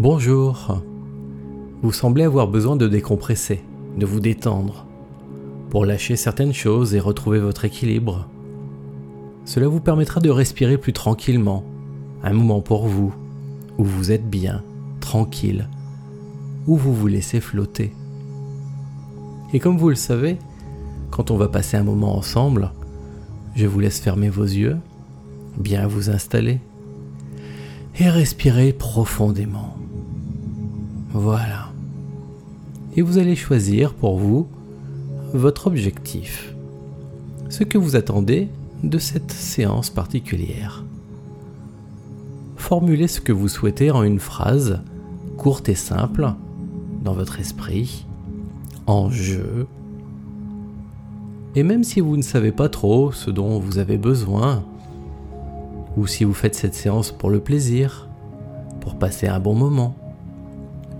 Bonjour. Vous semblez avoir besoin de décompresser, de vous détendre, pour lâcher certaines choses et retrouver votre équilibre. Cela vous permettra de respirer plus tranquillement, un moment pour vous, où vous êtes bien, tranquille, où vous vous laissez flotter. Et comme vous le savez, quand on va passer un moment ensemble, je vous laisse fermer vos yeux, bien vous installer et respirer profondément. Voilà. Et vous allez choisir pour vous votre objectif, ce que vous attendez de cette séance particulière. Formulez ce que vous souhaitez en une phrase courte et simple dans votre esprit, en jeu. Et même si vous ne savez pas trop ce dont vous avez besoin, ou si vous faites cette séance pour le plaisir, pour passer un bon moment,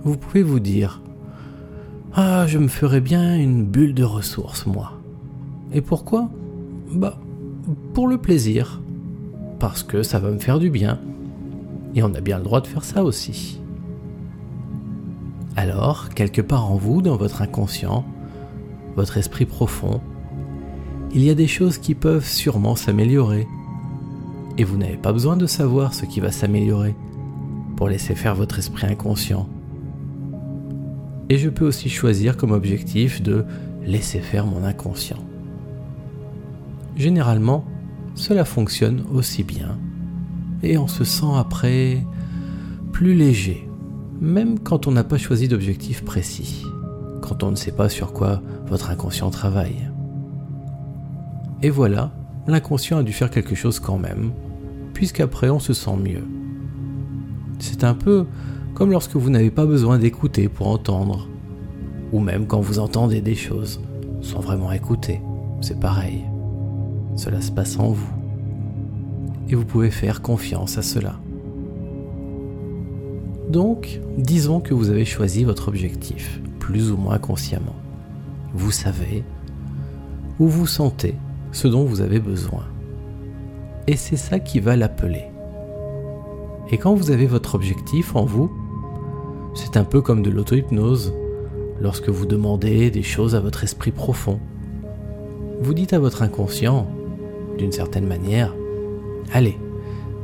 vous pouvez vous dire Ah, je me ferais bien une bulle de ressources, moi. Et pourquoi? Bah, pour le plaisir. Parce que ça va me faire du bien. Et on a bien le droit de faire ça aussi. Alors, quelque part en vous, dans votre inconscient, votre esprit profond, il y a des choses qui peuvent sûrement s'améliorer. Et vous n'avez pas besoin de savoir ce qui va s'améliorer pour laisser faire votre esprit inconscient. Et je peux aussi choisir comme objectif de laisser faire mon inconscient. Généralement, cela fonctionne aussi bien. Et on se sent après plus léger, même quand on n'a pas choisi d'objectif précis, quand on ne sait pas sur quoi votre inconscient travaille. Et voilà, l'inconscient a dû faire quelque chose quand même, puisqu'après on se sent mieux. C'est un peu comme lorsque vous n'avez pas besoin d'écouter pour entendre, ou même quand vous entendez des choses sans vraiment écouter, c'est pareil. Cela se passe en vous. Et vous pouvez faire confiance à cela. Donc, disons que vous avez choisi votre objectif, plus ou moins consciemment. Vous savez ou vous sentez ce dont vous avez besoin. Et c'est ça qui va l'appeler. Et quand vous avez votre objectif en vous, c'est un peu comme de l'auto-hypnose, lorsque vous demandez des choses à votre esprit profond. Vous dites à votre inconscient, d'une certaine manière, allez,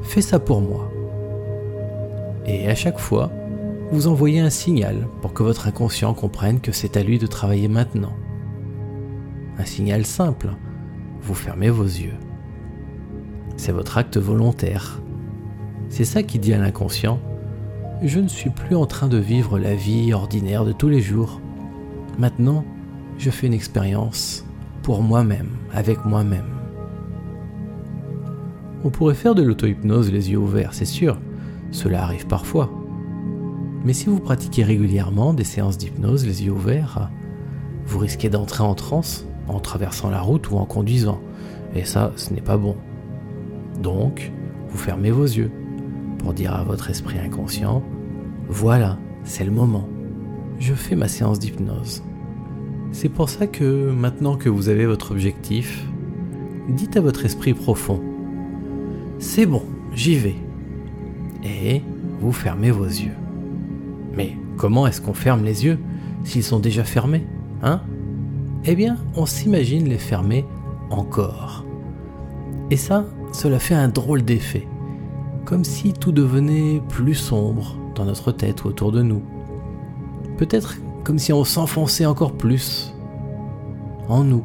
fais ça pour moi. Et à chaque fois, vous envoyez un signal pour que votre inconscient comprenne que c'est à lui de travailler maintenant. Un signal simple, vous fermez vos yeux. C'est votre acte volontaire. C'est ça qui dit à l'inconscient, je ne suis plus en train de vivre la vie ordinaire de tous les jours. Maintenant, je fais une expérience pour moi-même, avec moi-même. On pourrait faire de l'auto-hypnose les yeux ouverts, c'est sûr, cela arrive parfois. Mais si vous pratiquez régulièrement des séances d'hypnose les yeux ouverts, vous risquez d'entrer en transe en traversant la route ou en conduisant. Et ça, ce n'est pas bon. Donc, vous fermez vos yeux pour dire à votre esprit inconscient, voilà, c'est le moment. Je fais ma séance d'hypnose. C'est pour ça que maintenant que vous avez votre objectif, dites à votre esprit profond, c'est bon, j'y vais. Et vous fermez vos yeux. Mais comment est-ce qu'on ferme les yeux s'ils sont déjà fermés Hein? Eh bien, on s'imagine les fermer encore. Et ça, cela fait un drôle d'effet. Comme si tout devenait plus sombre dans notre tête ou autour de nous. Peut-être comme si on s'enfonçait encore plus en nous.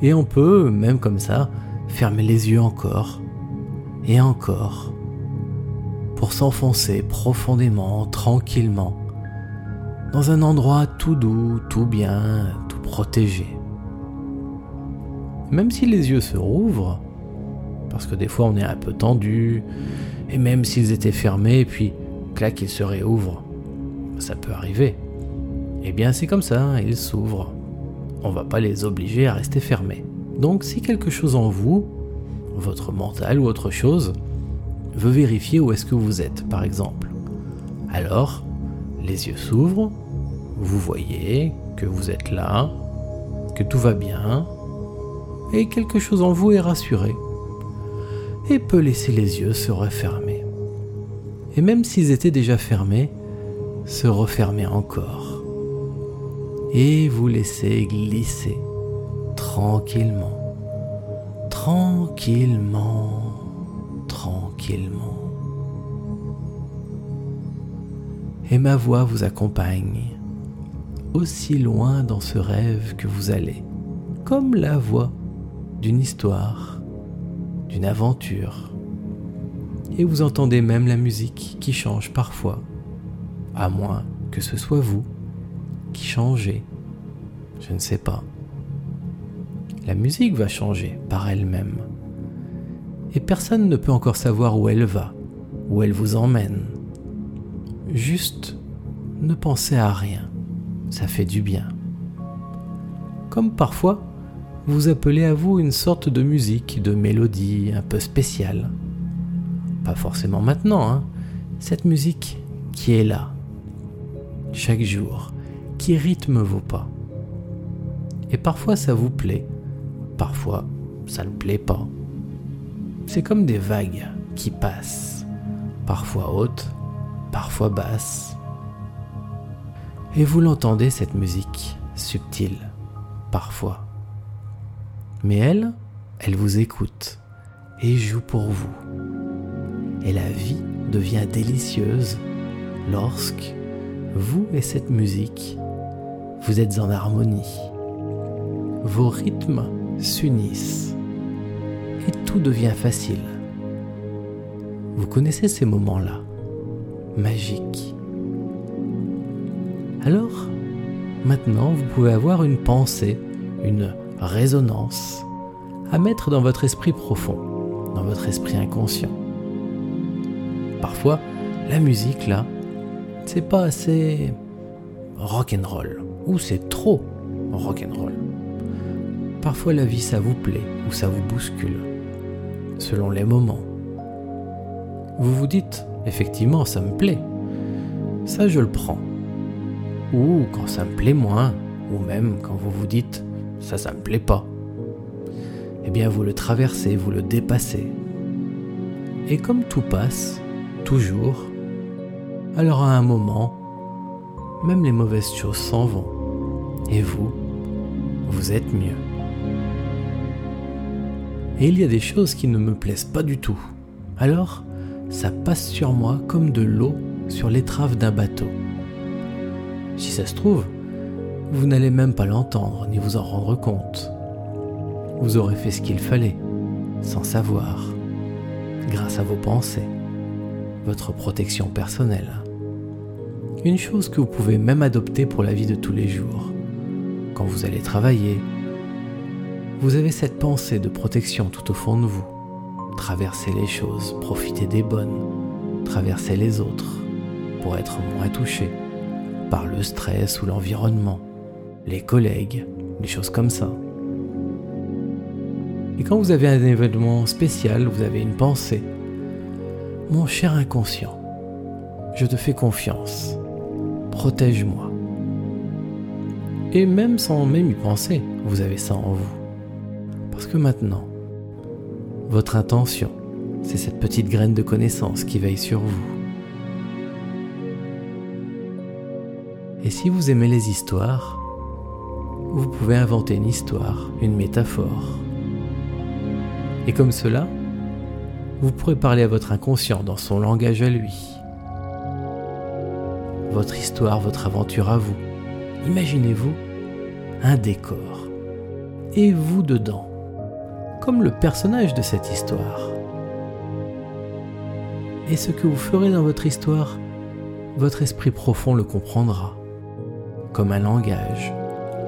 Et on peut, même comme ça, fermer les yeux encore et encore pour s'enfoncer profondément, tranquillement, dans un endroit tout doux, tout bien, tout protégé. Même si les yeux se rouvrent, parce que des fois on est un peu tendu, et même s'ils étaient fermés, puis clac, ils se réouvrent, ça peut arriver. Eh bien c'est comme ça, hein, ils s'ouvrent. On va pas les obliger à rester fermés. Donc si quelque chose en vous, votre mental ou autre chose, veut vérifier où est-ce que vous êtes, par exemple. Alors, les yeux s'ouvrent, vous voyez que vous êtes là, que tout va bien, et quelque chose en vous est rassuré, et peut laisser les yeux se refermer. et même s'ils étaient déjà fermés, se refermer encore. Et vous laissez glisser tranquillement, tranquillement, tranquillement. Et ma voix vous accompagne aussi loin dans ce rêve que vous allez, comme la voix d'une histoire, d'une aventure. Et vous entendez même la musique qui change parfois à moins que ce soit vous qui changez. Je ne sais pas. La musique va changer par elle-même. Et personne ne peut encore savoir où elle va, où elle vous emmène. Juste ne pensez à rien. Ça fait du bien. Comme parfois, vous appelez à vous une sorte de musique, de mélodie un peu spéciale. Pas forcément maintenant, hein. Cette musique qui est là, chaque jour qui rythme vos pas. Et parfois ça vous plaît, parfois ça ne plaît pas. C'est comme des vagues qui passent, parfois hautes, parfois basses. Et vous l'entendez cette musique subtile, parfois. Mais elle, elle vous écoute et joue pour vous. Et la vie devient délicieuse lorsque vous et cette musique, vous êtes en harmonie. Vos rythmes s'unissent et tout devient facile. Vous connaissez ces moments-là, magiques. Alors, maintenant, vous pouvez avoir une pensée, une résonance à mettre dans votre esprit profond, dans votre esprit inconscient. Parfois, la musique, là, c'est pas assez rock'n'roll, ou c'est trop rock'n'roll. Parfois la vie ça vous plaît ou ça vous bouscule, selon les moments. Vous vous dites, effectivement ça me plaît, ça je le prends. Ou quand ça me plaît moins, ou même quand vous vous dites, ça ça me plaît pas. Eh bien vous le traversez, vous le dépassez. Et comme tout passe, toujours, alors à un moment, même les mauvaises choses s'en vont. Et vous, vous êtes mieux. Et il y a des choses qui ne me plaisent pas du tout. Alors, ça passe sur moi comme de l'eau sur l'étrave d'un bateau. Si ça se trouve, vous n'allez même pas l'entendre ni vous en rendre compte. Vous aurez fait ce qu'il fallait, sans savoir, grâce à vos pensées votre protection personnelle. Une chose que vous pouvez même adopter pour la vie de tous les jours. Quand vous allez travailler, vous avez cette pensée de protection tout au fond de vous. Traversez les choses, profitez des bonnes, traversez les autres pour être moins touché par le stress ou l'environnement, les collègues, des choses comme ça. Et quand vous avez un événement spécial, vous avez une pensée, mon cher inconscient, je te fais confiance. Protège-moi. Et même sans même y penser, vous avez ça en vous. Parce que maintenant, votre intention, c'est cette petite graine de connaissance qui veille sur vous. Et si vous aimez les histoires, vous pouvez inventer une histoire, une métaphore. Et comme cela, vous pourrez parler à votre inconscient dans son langage à lui. Votre histoire, votre aventure à vous. Imaginez-vous un décor. Et vous dedans, comme le personnage de cette histoire. Et ce que vous ferez dans votre histoire, votre esprit profond le comprendra, comme un langage,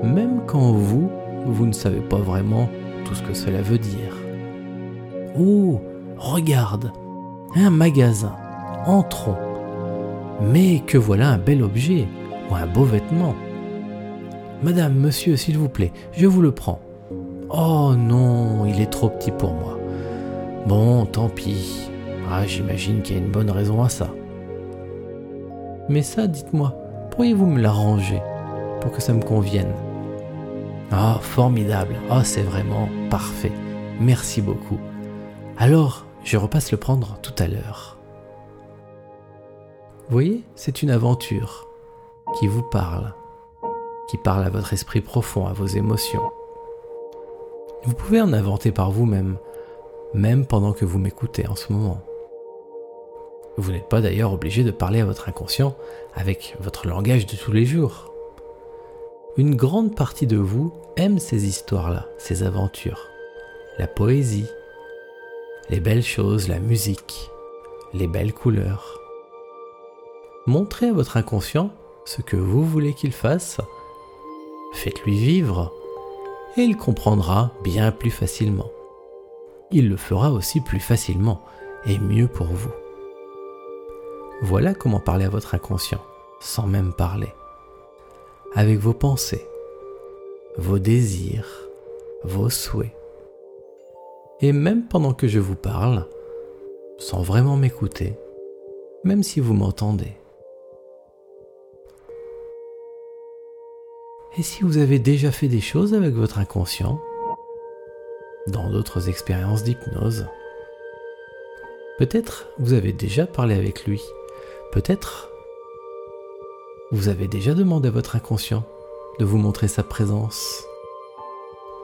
même quand vous, vous ne savez pas vraiment tout ce que cela veut dire. Oh, Regarde, un magasin. Entrons. Mais que voilà un bel objet ou un beau vêtement. Madame, monsieur, s'il vous plaît, je vous le prends. Oh non, il est trop petit pour moi. Bon, tant pis. Ah, j'imagine qu'il y a une bonne raison à ça. Mais ça, dites-moi, pourriez-vous me l'arranger pour que ça me convienne? Ah, formidable. Ah, c'est vraiment parfait. Merci beaucoup. Alors, je repasse le prendre tout à l'heure. voyez, c'est une aventure qui vous parle, qui parle à votre esprit profond, à vos émotions. Vous pouvez en inventer par vous-même, même pendant que vous m'écoutez en ce moment. Vous n'êtes pas d'ailleurs obligé de parler à votre inconscient avec votre langage de tous les jours. Une grande partie de vous aime ces histoires-là, ces aventures, la poésie, les belles choses, la musique, les belles couleurs. Montrez à votre inconscient ce que vous voulez qu'il fasse, faites-lui vivre, et il comprendra bien plus facilement. Il le fera aussi plus facilement et mieux pour vous. Voilà comment parler à votre inconscient, sans même parler. Avec vos pensées, vos désirs, vos souhaits. Et même pendant que je vous parle, sans vraiment m'écouter, même si vous m'entendez. Et si vous avez déjà fait des choses avec votre inconscient, dans d'autres expériences d'hypnose, peut-être vous avez déjà parlé avec lui Peut-être vous avez déjà demandé à votre inconscient de vous montrer sa présence.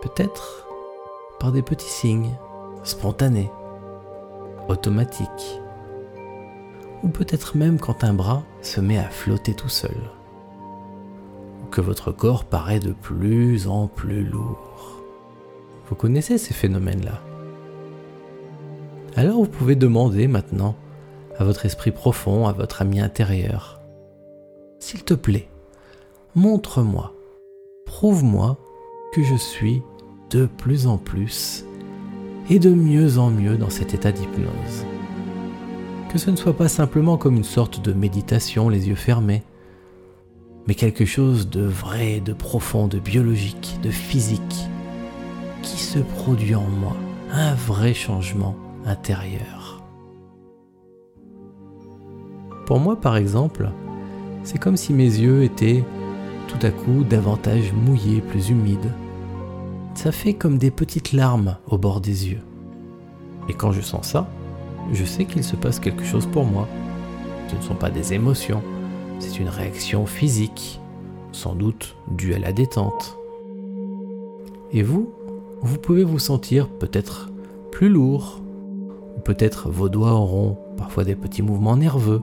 Peut-être par des petits signes spontanés, automatiques. Ou peut-être même quand un bras se met à flotter tout seul. Ou que votre corps paraît de plus en plus lourd. Vous connaissez ces phénomènes-là. Alors vous pouvez demander maintenant à votre esprit profond, à votre ami intérieur. S'il te plaît, montre-moi, prouve-moi que je suis de plus en plus et de mieux en mieux dans cet état d'hypnose. Que ce ne soit pas simplement comme une sorte de méditation les yeux fermés, mais quelque chose de vrai, de profond, de biologique, de physique, qui se produit en moi, un vrai changement intérieur. Pour moi, par exemple, c'est comme si mes yeux étaient tout à coup davantage mouillés, plus humides. Ça fait comme des petites larmes au bord des yeux. Et quand je sens ça, je sais qu'il se passe quelque chose pour moi. Ce ne sont pas des émotions, c'est une réaction physique, sans doute due à la détente. Et vous, vous pouvez vous sentir peut-être plus lourd, ou peut-être vos doigts auront parfois des petits mouvements nerveux.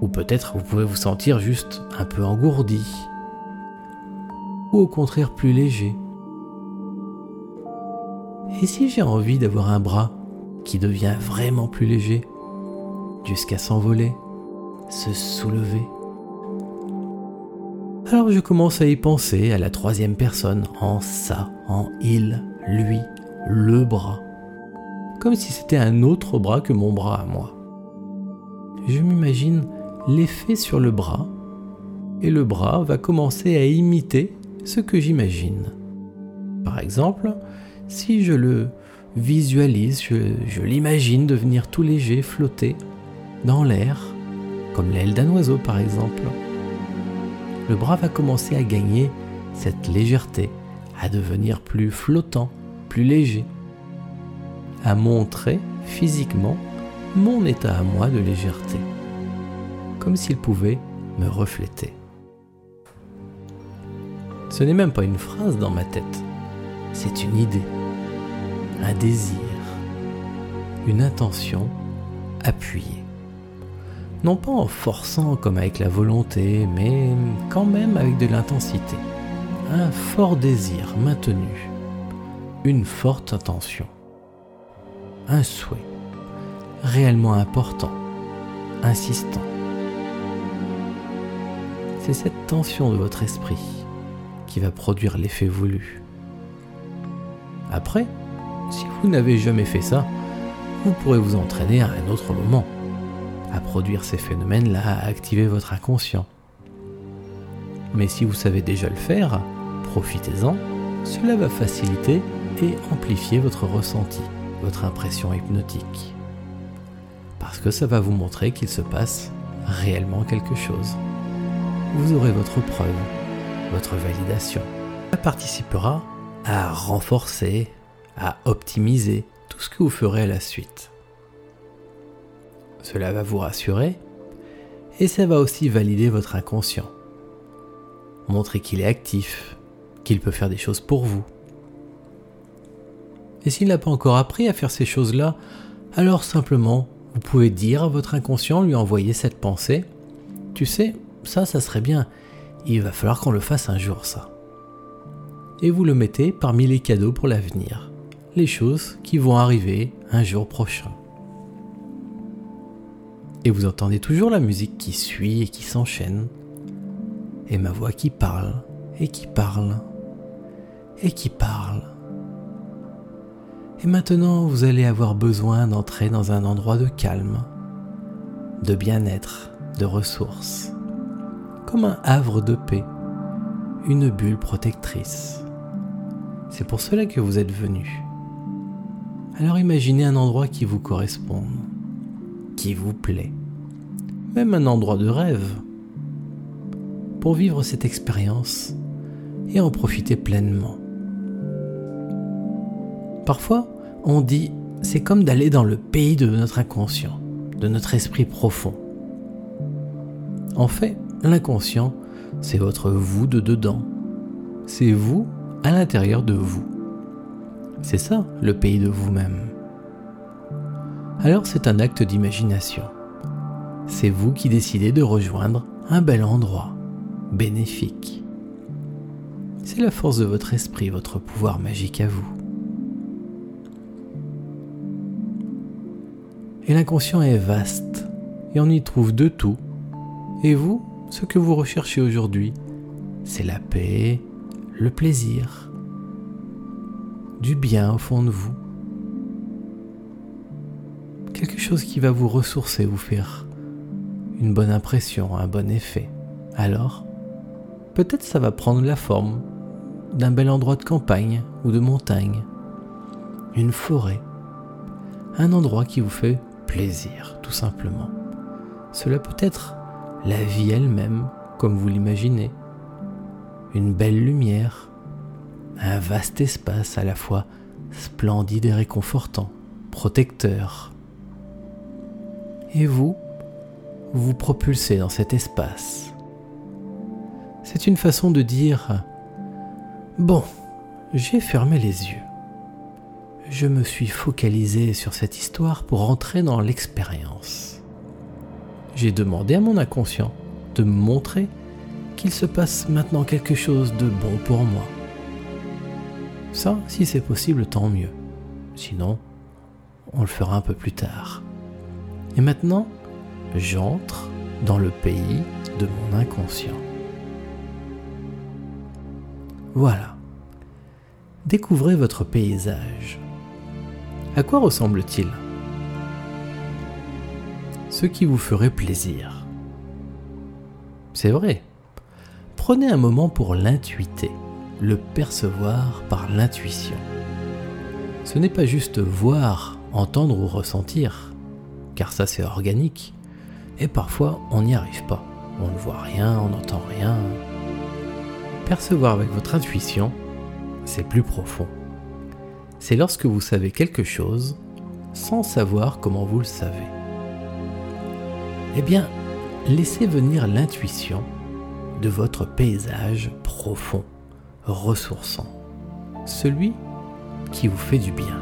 Ou peut-être vous pouvez vous sentir juste un peu engourdi. Ou au contraire plus léger. Et si j'ai envie d'avoir un bras qui devient vraiment plus léger, jusqu'à s'envoler, se soulever Alors je commence à y penser à la troisième personne, en ça, en il, lui, le bras. Comme si c'était un autre bras que mon bras à moi. Je m'imagine l'effet sur le bras, et le bras va commencer à imiter ce que j'imagine. Par exemple, si je le visualise, je, l'imagine devenir tout léger, flotter dans l'air, comme l'aile d'un oiseau par exemple. Le bras va commencer à gagner cette légèreté, à devenir plus flottant, plus léger, à montrer physiquement mon état à moi de légèreté comme s'il pouvait me refléter. Ce n'est même pas une phrase dans ma tête, c'est une idée, un désir, une intention appuyée. Non pas en forçant comme avec la volonté, mais quand même avec de l'intensité. Un fort désir maintenu, une forte intention, un souhait réellement important, insistant c'est cette tension de votre esprit qui va produire l'effet voulu. Après, si vous n'avez jamais fait ça, vous pourrez vous entraîner à un autre moment, à produire ces phénomènes-là, à activer votre inconscient. Mais si vous savez déjà le faire, profitez-en, cela va faciliter et amplifier votre ressenti, votre impression hypnotique. Parce que ça va vous montrer qu'il se passe réellement quelque chose vous aurez votre preuve, votre validation. Ça participera à renforcer, à optimiser tout ce que vous ferez à la suite. Cela va vous rassurer Et ça va aussi valider votre inconscient. Montrer qu'il est actif, qu'il peut faire des choses pour vous. Et s'il n'a pas encore appris à faire ces choses-là, alors simplement, vous pouvez dire à votre inconscient, lui envoyer cette pensée, tu sais, ça, ça serait bien, il va falloir qu'on le fasse un jour, ça. Et vous le mettez parmi les cadeaux pour l'avenir, les choses qui vont arriver un jour prochain. Et vous entendez toujours la musique qui suit et qui s'enchaîne, et ma voix qui parle, et qui parle, et qui parle. Et maintenant, vous allez avoir besoin d'entrer dans un endroit de calme, de bien-être, de ressources, comme un havre de paix, une bulle protectrice. C'est pour cela que vous êtes venu. Alors imaginez un endroit qui vous corresponde, qui vous plaît, même un endroit de rêve, pour vivre cette expérience et en profiter pleinement. Parfois, on dit c'est comme d'aller dans le pays de notre inconscient, de notre esprit profond. En fait, l'inconscient, c'est votre vous de dedans. C'est vous à l'intérieur de vous. C'est ça, le pays de vous-même. Alors c'est un acte d'imagination. C'est vous qui décidez de rejoindre un bel endroit, bénéfique. C'est la force de votre esprit, votre pouvoir magique à vous. Et l'inconscient est vaste, et on y trouve de tout. Et vous, ce que vous recherchez aujourd'hui, c'est la paix, le plaisir, du bien au fond de vous. Quelque chose qui va vous ressourcer, vous faire une bonne impression, un bon effet. Alors, peut-être ça va prendre la forme d'un bel endroit de campagne ou de montagne, une forêt, un endroit qui vous fait plaisir, tout simplement. Cela peut être la vie elle-même, comme vous l'imaginez. Une belle lumière, un vaste espace à la fois splendide et réconfortant, protecteur. Et vous, vous propulsez dans cet espace. C'est une façon de dire Bon, j'ai fermé les yeux je me suis focalisé sur cette histoire pour entrer dans l'expérience. J'ai demandé à mon inconscient de me montrer qu'il se passe maintenant quelque chose de bon pour moi. Ça, si c'est possible, tant mieux. Sinon, on le fera un peu plus tard. Et maintenant, j'entre dans le pays de mon inconscient. Voilà. Découvrez votre paysage. À quoi ressemble-t-il? Ce qui vous ferait plaisir. C'est vrai. Prenez un moment pour l'intuiter, le percevoir par l'intuition. Ce n'est pas juste voir, entendre ou ressentir, car ça c'est organique, et parfois on n'y arrive pas. On ne voit rien, on n'entend rien. Percevoir avec votre intuition, c'est plus profond c'est lorsque vous savez quelque chose sans savoir comment vous le savez. Eh bien, laissez venir l'intuition de votre paysage profond, ressourçant, celui qui vous fait du bien.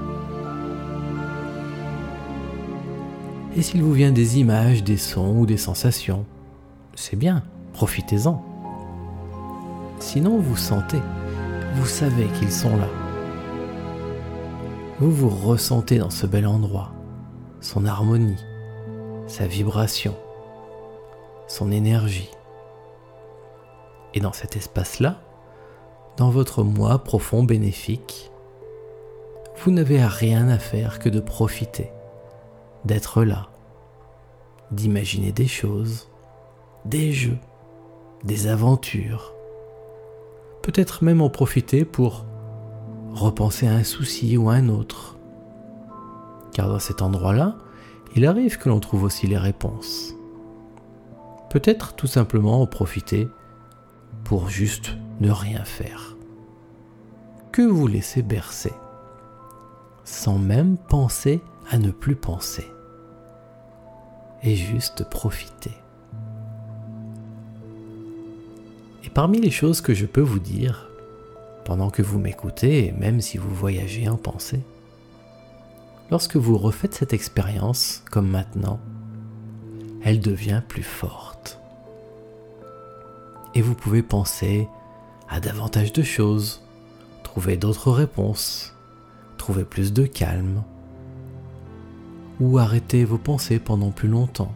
Et s'il vous vient des images, des sons ou des sensations, c'est bien, profitez-en. Sinon, vous sentez, vous savez qu'ils sont là vous vous ressentez dans ce bel endroit, son harmonie, sa vibration, son énergie. Et dans cet espace-là, dans votre moi profond bénéfique, vous n'avez rien à faire que de profiter, d'être là, d'imaginer des choses, des jeux, des aventures, peut-être même en profiter pour repenser à un souci ou à un autre. Car dans cet endroit-là, il arrive que l'on trouve aussi les réponses. Peut-être tout simplement en profiter pour juste ne rien faire. Que vous laissez bercer, sans même penser à ne plus penser. Et juste profiter. Et parmi les choses que je peux vous dire, pendant que vous m'écoutez, même si vous voyagez en pensée, lorsque vous refaites cette expérience, comme maintenant, elle devient plus forte. Et vous pouvez penser à davantage de choses, trouver d'autres réponses, trouver plus de calme, ou arrêter vos pensées pendant plus longtemps,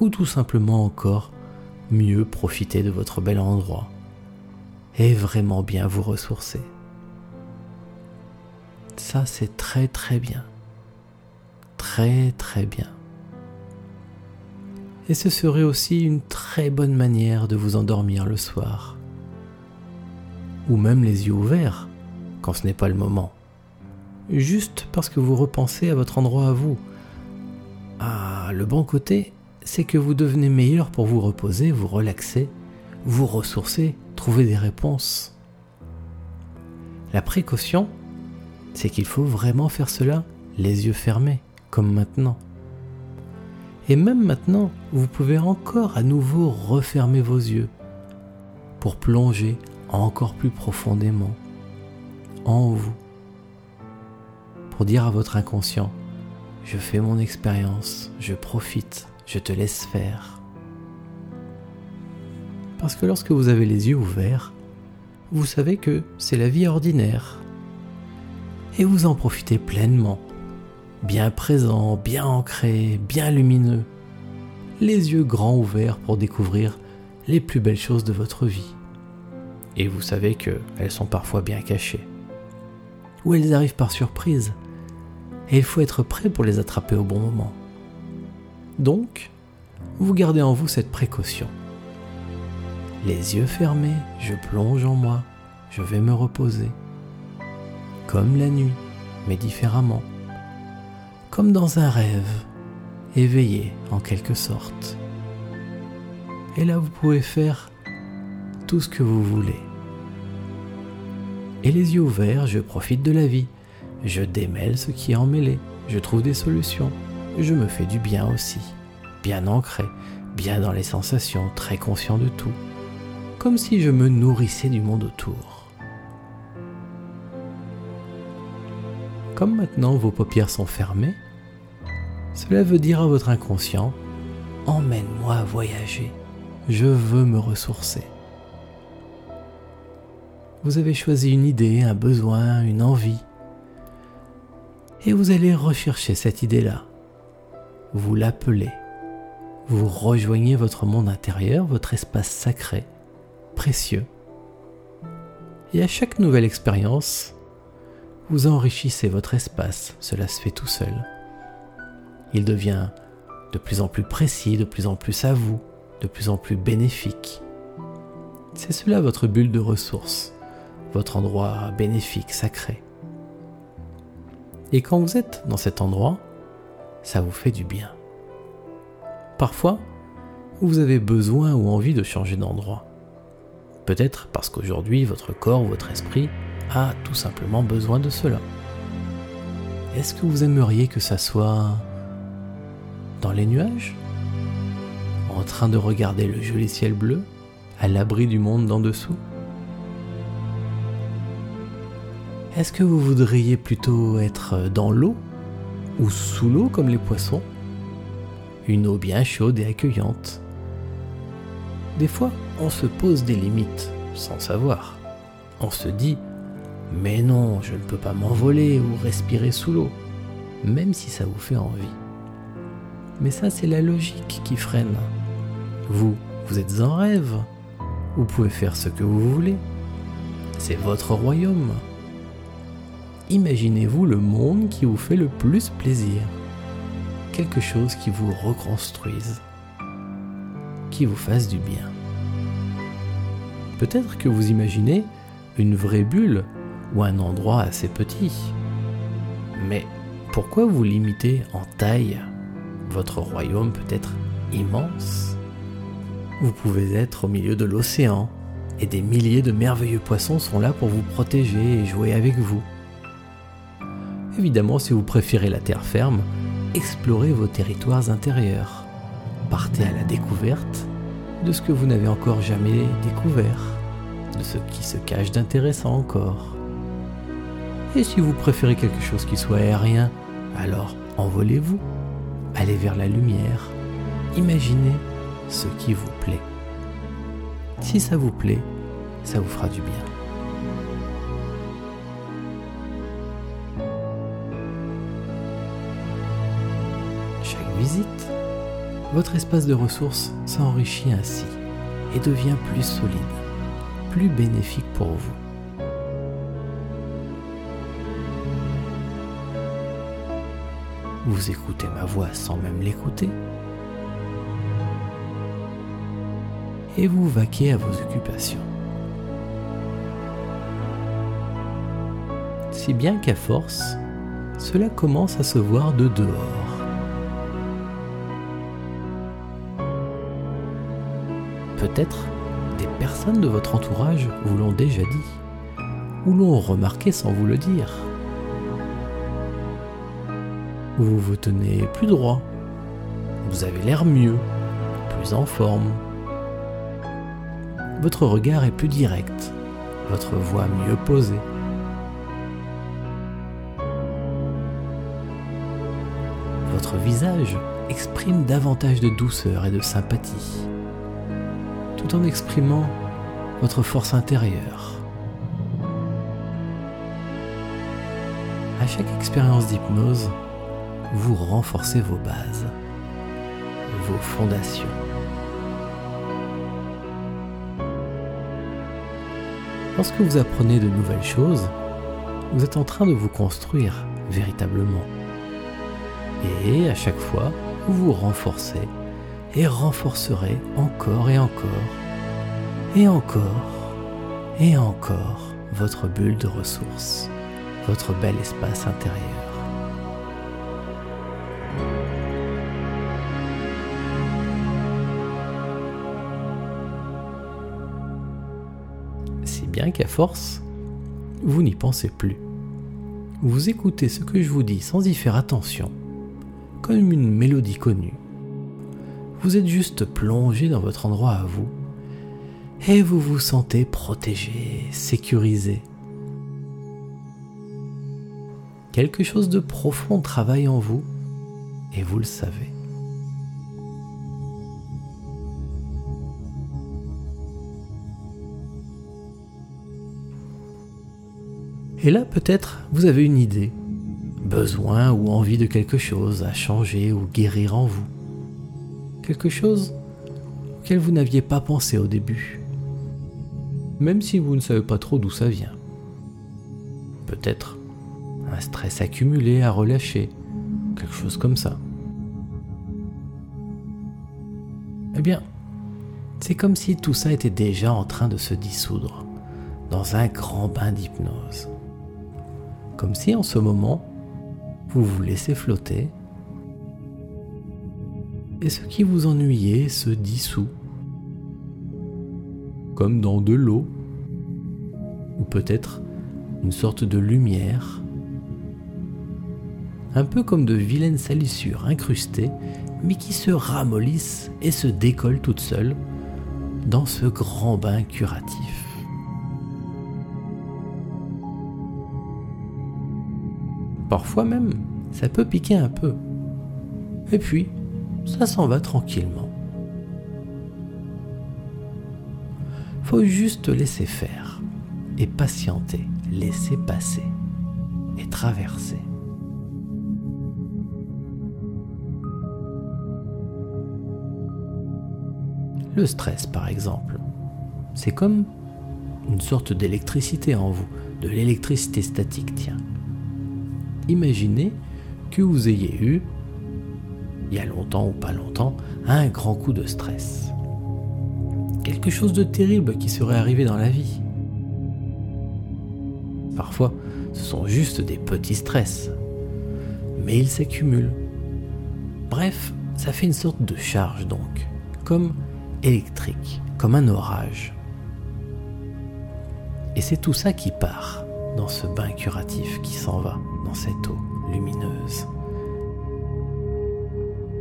ou tout simplement encore mieux profiter de votre bel endroit et vraiment bien vous ressourcer. Ça, c'est très très bien. Très très bien. Et ce serait aussi une très bonne manière de vous endormir le soir. Ou même les yeux ouverts, quand ce n'est pas le moment. Juste parce que vous repensez à votre endroit à vous. Ah, le bon côté, c'est que vous devenez meilleur pour vous reposer, vous relaxer, vous ressourcer, trouver des réponses. La précaution, c'est qu'il faut vraiment faire cela les yeux fermés, comme maintenant. Et même maintenant, vous pouvez encore à nouveau refermer vos yeux pour plonger encore plus profondément en vous. Pour dire à votre inconscient, je fais mon expérience, je profite, je te laisse faire. Parce que lorsque vous avez les yeux ouverts, vous savez que c'est la vie ordinaire. Et vous en profitez pleinement, bien présent, bien ancré, bien lumineux, les yeux grands ouverts pour découvrir les plus belles choses de votre vie. Et vous savez qu'elles sont parfois bien cachées. Ou elles arrivent par surprise. Et il faut être prêt pour les attraper au bon moment. Donc, vous gardez en vous cette précaution. Les yeux fermés, je plonge en moi, je vais me reposer. Comme la nuit, mais différemment. Comme dans un rêve, éveillé en quelque sorte. Et là, vous pouvez faire tout ce que vous voulez. Et les yeux ouverts, je profite de la vie. Je démêle ce qui est emmêlé. Je trouve des solutions je me fais du bien aussi, bien ancré, bien dans les sensations, très conscient de tout, comme si je me nourrissais du monde autour. Comme maintenant vos paupières sont fermées, cela veut dire à votre inconscient, emmène-moi voyager, je veux me ressourcer. Vous avez choisi une idée, un besoin, une envie, et vous allez rechercher cette idée-là vous l'appelez. Vous rejoignez votre monde intérieur, votre espace sacré, précieux. Et à chaque nouvelle expérience, vous enrichissez votre espace, cela se fait tout seul. Il devient de plus en plus précis, de plus en plus à vous, de plus en plus bénéfique. C'est cela votre bulle de ressources, votre endroit bénéfique, sacré. Et quand vous êtes dans cet endroit, ça vous fait du bien. Parfois, vous avez besoin ou envie de changer d'endroit. Peut-être parce qu'aujourd'hui votre corps votre esprit a tout simplement besoin de cela. Est-ce que vous aimeriez que ça soit dans les nuages? En train de regarder le joli ciel bleu à l'abri du monde d'en dessous? Est-ce que vous voudriez plutôt être dans l'eau ou sous l'eau comme les poissons? Une eau bien chaude et accueillante. Des fois, on se pose des limites sans savoir. On se dit Mais non, je ne peux pas m'envoler ou respirer sous l'eau, même si ça vous fait envie. Mais ça, c'est la logique qui freine. Vous, vous êtes en rêve. Vous pouvez faire ce que vous voulez. C'est votre royaume. Imaginez-vous le monde qui vous fait le plus plaisir. Quelque chose qui vous reconstruise, qui vous fasse du bien. Peut-être que vous imaginez une vraie bulle ou un endroit assez petit. Mais pourquoi vous limiter en taille Votre royaume peut être immense? Vous pouvez être au milieu de l'océan et des milliers de merveilleux poissons sont là pour vous protéger et jouer avec vous. Évidemment, si vous préférez la terre ferme, explorez vos territoires intérieurs. Partez à la découverte de ce que vous n'avez encore jamais découvert, de ce qui se cache d'intéressant encore. Et si vous préférez quelque chose qui soit aérien, alors envolez-vous, allez vers la lumière, imaginez ce qui vous plaît. Si ça vous plaît, ça vous fera du bien. Chaque visite, votre espace de ressources s'enrichit ainsi et devient plus solide, plus bénéfique pour vous. Vous écoutez ma voix sans même l'écouter. Et vous vaquez à vos occupations. Si bien qu'à force, cela commence à se voir de dehors. Peut-être des personnes de votre entourage vous l'ont déjà dit, ou l'ont remarqué sans vous le dire. Vous vous tenez plus droit, vous avez l'air mieux, plus en forme. Votre regard est plus direct, votre voix mieux posée. Votre visage exprime davantage de douceur et de sympathie tout en exprimant votre force intérieure. À chaque expérience d'hypnose, vous renforcez vos bases, vos fondations. Lorsque vous apprenez de nouvelles choses, vous êtes en train de vous construire véritablement. Et à chaque fois, vous vous renforcez et renforcerez encore et encore, et encore, et encore votre bulle de ressources, votre bel espace intérieur. Bien qu'à force, vous n'y pensez plus. Vous écoutez ce que je vous dis sans y faire attention, comme une mélodie connue vous êtes juste plongé dans votre endroit à vous et vous vous sentez protégé, sécurisé. Quelque chose de profond travaille en vous et vous le savez. Et là, peut-être, vous avez une idée, besoin ou envie de quelque chose à changer ou guérir en vous quelque chose auquel vous n'aviez pas pensé au début, même si vous ne savez pas trop d'où ça vient. Peut-être un stress accumulé à relâcher, quelque chose comme ça. Eh bien, c'est comme si tout ça était déjà en train de se dissoudre dans un grand bain d'hypnose. Comme si en ce moment, vous vous laissez flotter et ce qui vous ennuyait se dissout, comme dans de l'eau, ou peut-être une sorte de lumière, un peu comme de vilaines salissures incrustées, mais qui se ramollissent et se décollent toutes seules dans ce grand bain curatif. Parfois même, ça peut piquer un peu. Et puis, ça s'en va tranquillement. Faut juste laisser faire et patienter, laisser passer et traverser. Le stress, par exemple, c'est comme une sorte d'électricité en vous, de l'électricité statique, tiens. Imaginez que vous ayez eu il y a longtemps ou pas longtemps, un grand coup de stress. Quelque chose de terrible qui serait arrivé dans la vie. Parfois, ce sont juste des petits stress, mais ils s'accumulent. Bref, ça fait une sorte de charge donc, comme électrique, comme un orage. Et c'est tout ça qui part dans ce bain curatif qui s'en va cette eau lumineuse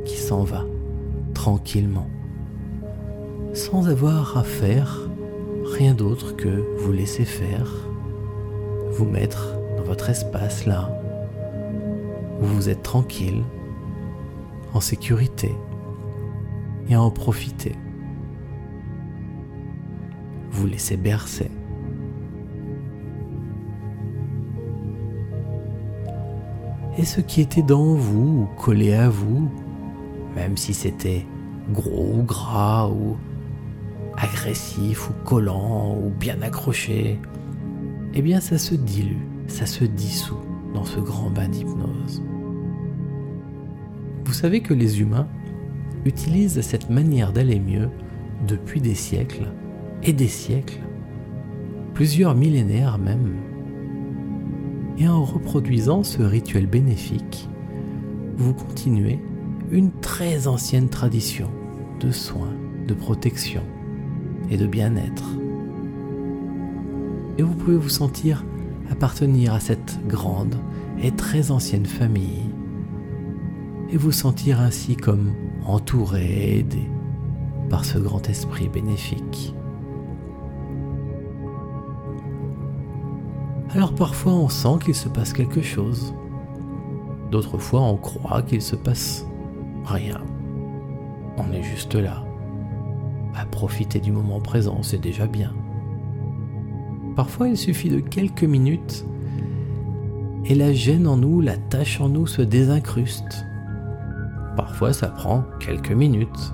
qui s'en va tranquillement. sans avoir à faire rien d'autre que vous laisser faire, vous mettre dans votre espace là, où vous êtes tranquille, en sécurité, et en profiter. Vous laissez bercer. Et ce qui était dans vous ou collé à vous, même si c'était gros ou gras ou agressif ou collant ou bien accroché, eh bien ça se dilue, ça se dissout dans ce grand bain d'hypnose. Vous savez que les humains utilisent cette manière d'aller mieux depuis des siècles et des siècles, plusieurs millénaires même. Et en reproduisant ce rituel bénéfique, vous continuez une très ancienne tradition de soins, de protection et de bien-être. Et vous pouvez vous sentir appartenir à cette grande et très ancienne famille et vous sentir ainsi comme entouré et aidé par ce grand esprit bénéfique. Alors parfois on sent qu'il se passe quelque chose, d'autres fois on croit qu'il se passe rien. On est juste là, à profiter du moment présent, c'est déjà bien. Parfois il suffit de quelques minutes et la gêne en nous, la tâche en nous se désincruste. Parfois ça prend quelques minutes.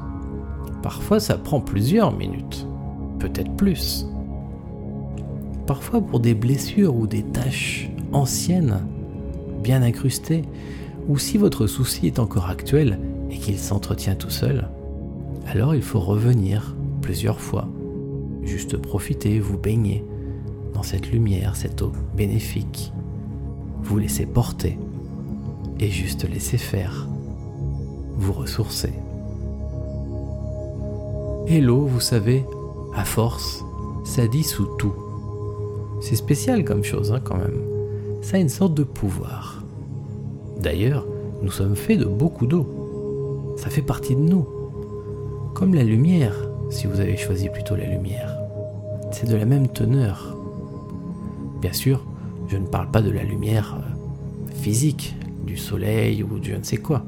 Parfois ça prend plusieurs minutes. Peut-être plus. Parfois pour des blessures ou des tâches anciennes, bien incrustées, ou si votre souci est encore actuel et qu'il s'entretient tout seul, alors il faut revenir plusieurs fois. Juste profiter, vous baigner dans cette lumière, cette eau bénéfique. Vous laisser porter et juste laisser faire vous ressourcer. Et l'eau, vous savez, à force, ça dissout tout. C'est spécial comme chose hein, quand même. Ça a une sorte de pouvoir. D'ailleurs, nous sommes faits de beaucoup d'eau. Ça fait partie de nous. Comme la lumière, si vous avez choisi plutôt la lumière. C'est de la même teneur. Bien sûr, je ne parle pas de la lumière euh, physique, du soleil ou de je ne sais quoi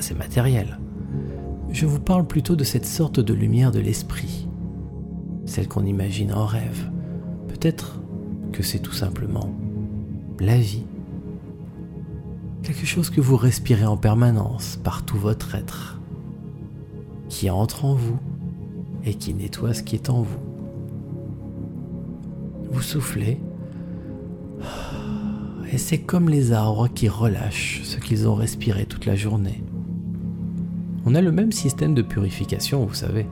c'est matériel. Je vous parle plutôt de cette sorte de lumière de l'esprit, celle qu'on imagine en rêve. Peut-être que c'est tout simplement la vie. Quelque chose que vous respirez en permanence par tout votre être, qui entre en vous et qui nettoie ce qui est en vous. Vous soufflez et c'est comme les arbres qui relâchent ce qu'ils ont respiré toute la journée. On a le même système de purification, vous savez.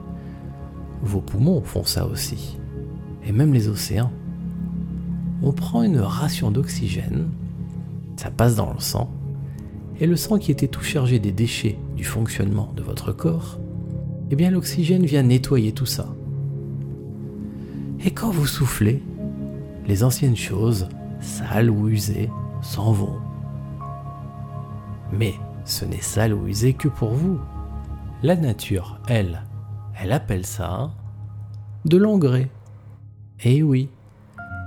Vos poumons font ça aussi. Et même les océans. On prend une ration d'oxygène, ça passe dans le sang, et le sang qui était tout chargé des déchets du fonctionnement de votre corps, eh bien l'oxygène vient nettoyer tout ça. Et quand vous soufflez, les anciennes choses, sales ou usées, s'en vont. Mais ce n'est sale ou usé que pour vous. La nature, elle, elle appelle ça de l'engrais. Eh oui,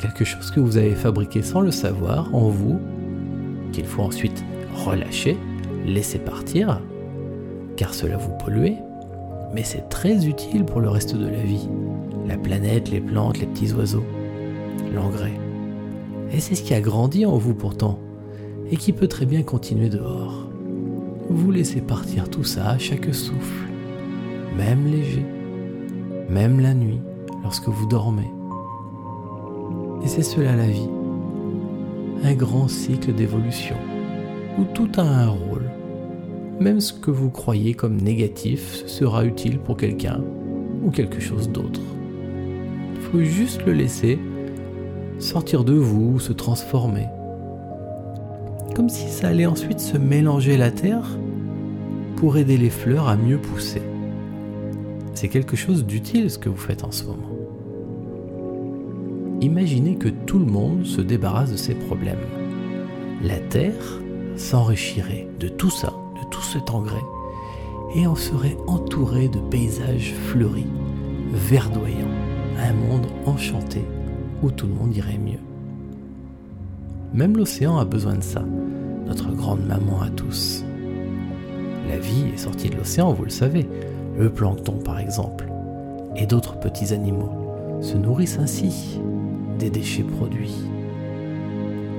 quelque chose que vous avez fabriqué sans le savoir en vous, qu'il faut ensuite relâcher, laisser partir, car cela vous pollue, mais c'est très utile pour le reste de la vie. La planète, les plantes, les petits oiseaux, l'engrais. Et c'est ce qui a grandi en vous pourtant, et qui peut très bien continuer dehors vous laissez partir tout ça à chaque souffle, même léger, même la nuit, lorsque vous dormez. Et c'est cela la vie, un grand cycle d'évolution, où tout a un rôle. Même ce que vous croyez comme négatif sera utile pour quelqu'un ou quelque chose d'autre. Il faut juste le laisser sortir de vous, se transformer comme si ça allait ensuite se mélanger la terre pour aider les fleurs à mieux pousser. C'est quelque chose d'utile ce que vous faites en ce moment. Imaginez que tout le monde se débarrasse de ses problèmes. La terre s'enrichirait de tout ça, de tout cet engrais, et en serait entourée de paysages fleuris, verdoyant, un monde enchanté où tout le monde irait mieux. Même l'océan a besoin de ça, notre grande maman à tous. La vie est sortie de l'océan, vous le savez, le plancton par exemple, et d'autres petits animaux se nourrissent ainsi des déchets produits.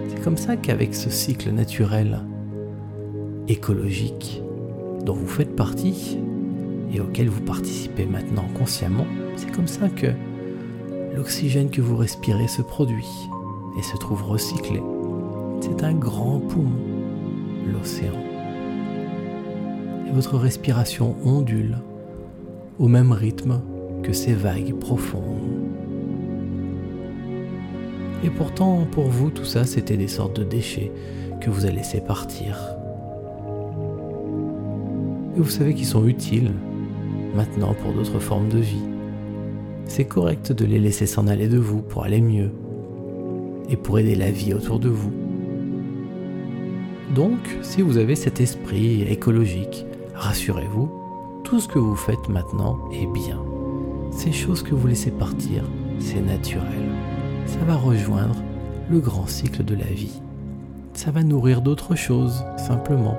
C'est comme ça qu'avec ce cycle naturel, écologique, dont vous faites partie et auquel vous participez maintenant consciemment, c'est comme ça que l'oxygène que vous respirez se produit et se trouve recyclé. C'est un grand poumon, l'océan. Et votre respiration ondule au même rythme que ces vagues profondes. Et pourtant, pour vous, tout ça, c'était des sortes de déchets que vous avez laissés partir. Et vous savez qu'ils sont utiles maintenant pour d'autres formes de vie. C'est correct de les laisser s'en aller de vous pour aller mieux et pour aider la vie autour de vous. Donc, si vous avez cet esprit écologique, rassurez-vous, tout ce que vous faites maintenant est bien. Ces choses que vous laissez partir, c'est naturel. Ça va rejoindre le grand cycle de la vie. Ça va nourrir d'autres choses, simplement.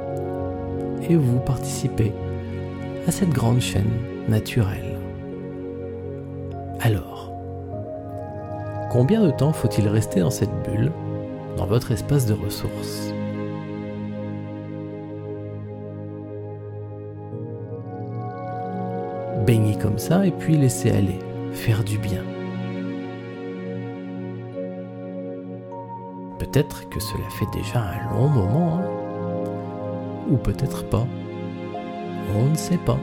Et vous participez à cette grande chaîne naturelle. Alors, combien de temps faut-il rester dans cette bulle, dans votre espace de ressources? Baignez comme ça et puis laissez aller, faire du bien. Peut-être que cela fait déjà un long moment, hein. ou peut-être pas. On ne sait pas.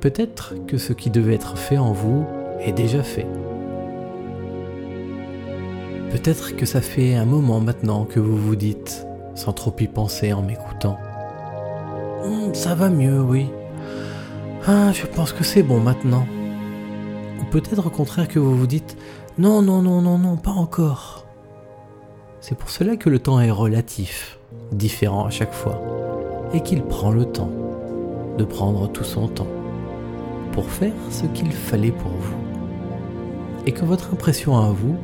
Peut-être que ce qui devait être fait en vous est déjà fait. Peut-être que ça fait un moment maintenant que vous vous dites, sans trop y penser en m'écoutant, hum, ça va mieux, oui. Ah, je pense que c'est bon maintenant. Ou peut-être au contraire que vous vous dites, non, non, non, non, non, pas encore. C'est pour cela que le temps est relatif, différent à chaque fois et qu'il prend le temps de prendre tout son temps pour faire ce qu'il fallait pour vous. Et que votre impression à vous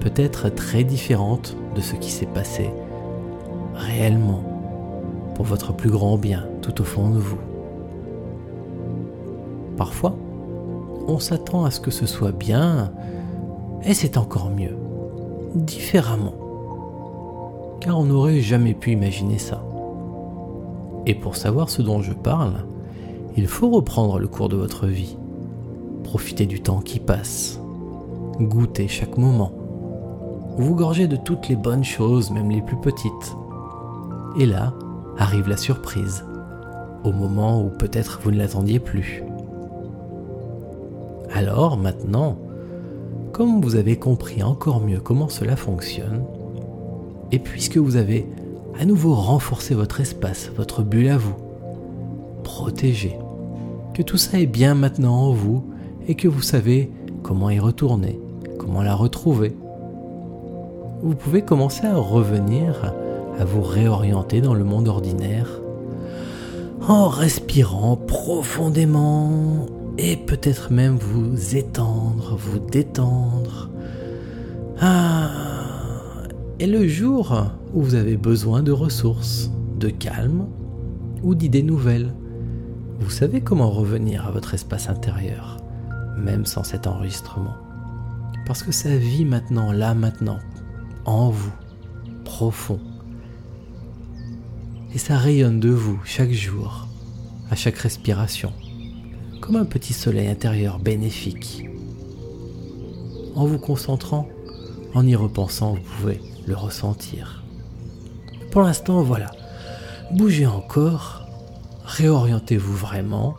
peut être très différente de ce qui s'est passé réellement pour votre plus grand bien tout au fond de vous. Parfois, on s'attend à ce que ce soit bien et c'est encore mieux, différemment, car on n'aurait jamais pu imaginer ça. Et pour savoir ce dont je parle, il faut reprendre le cours de votre vie, profiter du temps qui passe, goûter chaque moment, vous gorger de toutes les bonnes choses, même les plus petites. Et là arrive la surprise, au moment où peut-être vous ne l'attendiez plus. Alors maintenant, comme vous avez compris encore mieux comment cela fonctionne, et puisque vous avez à nouveau renforcer votre espace, votre bulle à vous. Protégez. Que tout ça est bien maintenant en vous et que vous savez comment y retourner, comment la retrouver. Vous pouvez commencer à revenir, à vous réorienter dans le monde ordinaire en respirant profondément et peut-être même vous étendre, vous détendre. Ah, et le jour où vous avez besoin de ressources, de calme ou d'idées nouvelles. Vous savez comment revenir à votre espace intérieur, même sans cet enregistrement. Parce que ça vit maintenant, là maintenant, en vous, profond. Et ça rayonne de vous chaque jour, à chaque respiration, comme un petit soleil intérieur bénéfique. En vous concentrant, en y repensant, vous pouvez le ressentir. Pour l'instant, voilà. Bougez encore, réorientez-vous vraiment,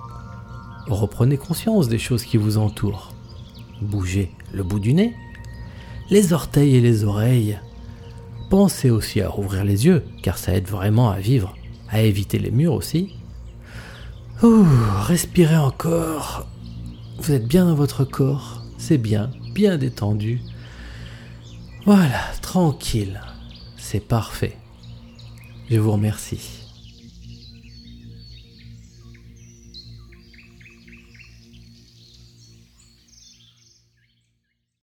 reprenez conscience des choses qui vous entourent. Bougez le bout du nez, les orteils et les oreilles. Pensez aussi à ouvrir les yeux, car ça aide vraiment à vivre, à éviter les murs aussi. Ouh, respirez encore. Vous êtes bien dans votre corps, c'est bien, bien détendu. Voilà, tranquille, c'est parfait. Je vous remercie.